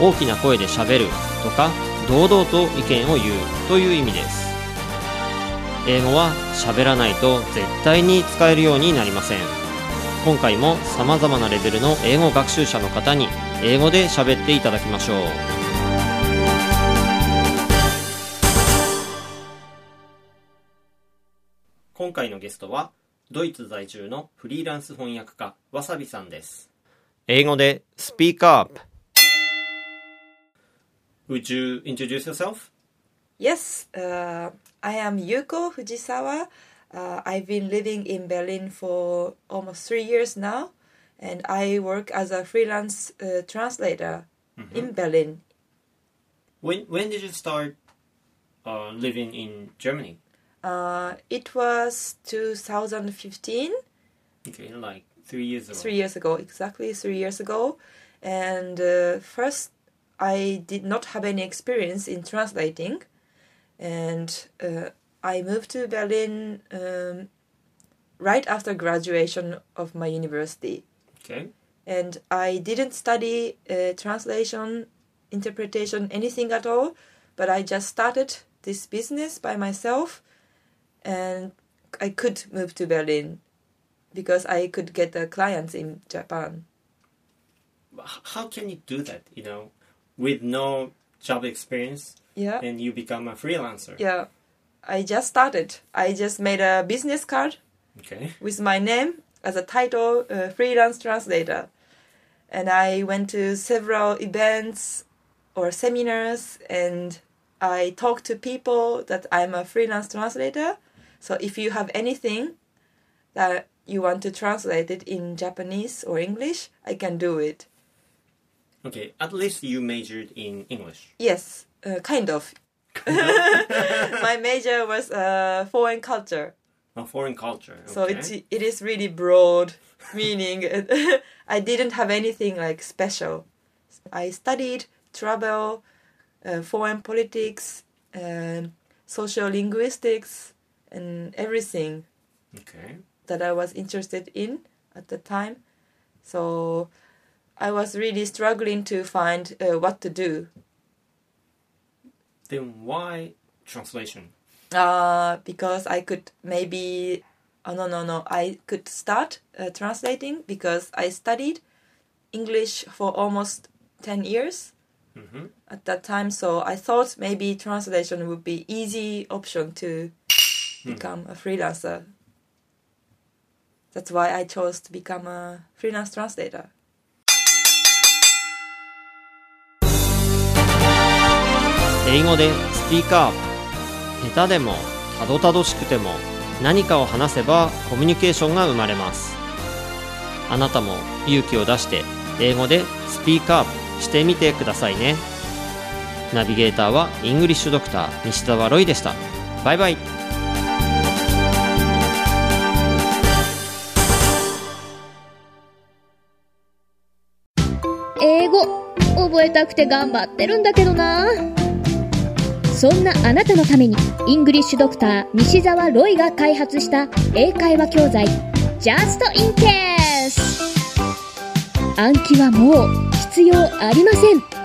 大きな声でしゃべるとか堂々と意見を言うという意味です。英語は喋らないと絶対に使えるようになりません。今回も様々なレベルの英語学習者の方に英語で喋っていただきましょう。今回のゲストはドイツ在住のフリーランス翻訳家わさびさんです。英語でスピーカー Would you introduce yourself? Yes, uh, I am Yuko Fujisawa. Uh, I've been living in Berlin for almost three years now, and I work as a freelance uh, translator in Berlin. When when did you start uh, living in Germany? Uh, it was 2015, Okay, like three years ago. three years ago, exactly three years ago. And uh, first, I did not have any experience in translating, and uh, I moved to Berlin um, right after graduation of my university. Okay. and I didn't study uh, translation, interpretation, anything at all, but I just started this business by myself, and I could move to Berlin because I could get the clients in Japan. How can you do that? You know, with no job experience, Yeah, and you become a freelancer. yeah. I just started. I just made a business card Okay. with my name as a title, uh, freelance translator. And I went to several events or seminars and I talked to people that I'm a freelance translator. So if you have anything that you want to translate it in Japanese or English, I can do it. Okay. At least you majored in English. Yes, uh, kind of. my major was uh, foreign culture. A foreign culture. Okay. So it's it is really broad meaning. I didn't have anything like special. I studied travel, uh, foreign politics, um, social linguistics, and everything okay. that I was interested in at the time. So I was really struggling to find uh, what to do. Then why translation? uh, because I could maybe oh no no no I could start uh, translating because I studied English for almost 10 years hmm at that time. So I thought maybe translation would be easy option to become a freelancer. That's why I chose to become a freelance translator 英語でスピーカー。下手でもたどたどしくても何かを話せばコミュニケーションが生まれます。あなたも勇気を出して英語でスピーカーしてみてくださいね。ナビゲーターはイングリッシュドクター西澤ロイでした。バイバイ。英語。覚えたくて頑張ってるんだけどな。そんなあなたのためにイングリッシュドクター西澤ロイが開発した英会話教材 Just in Case 暗記はもう必要ありません。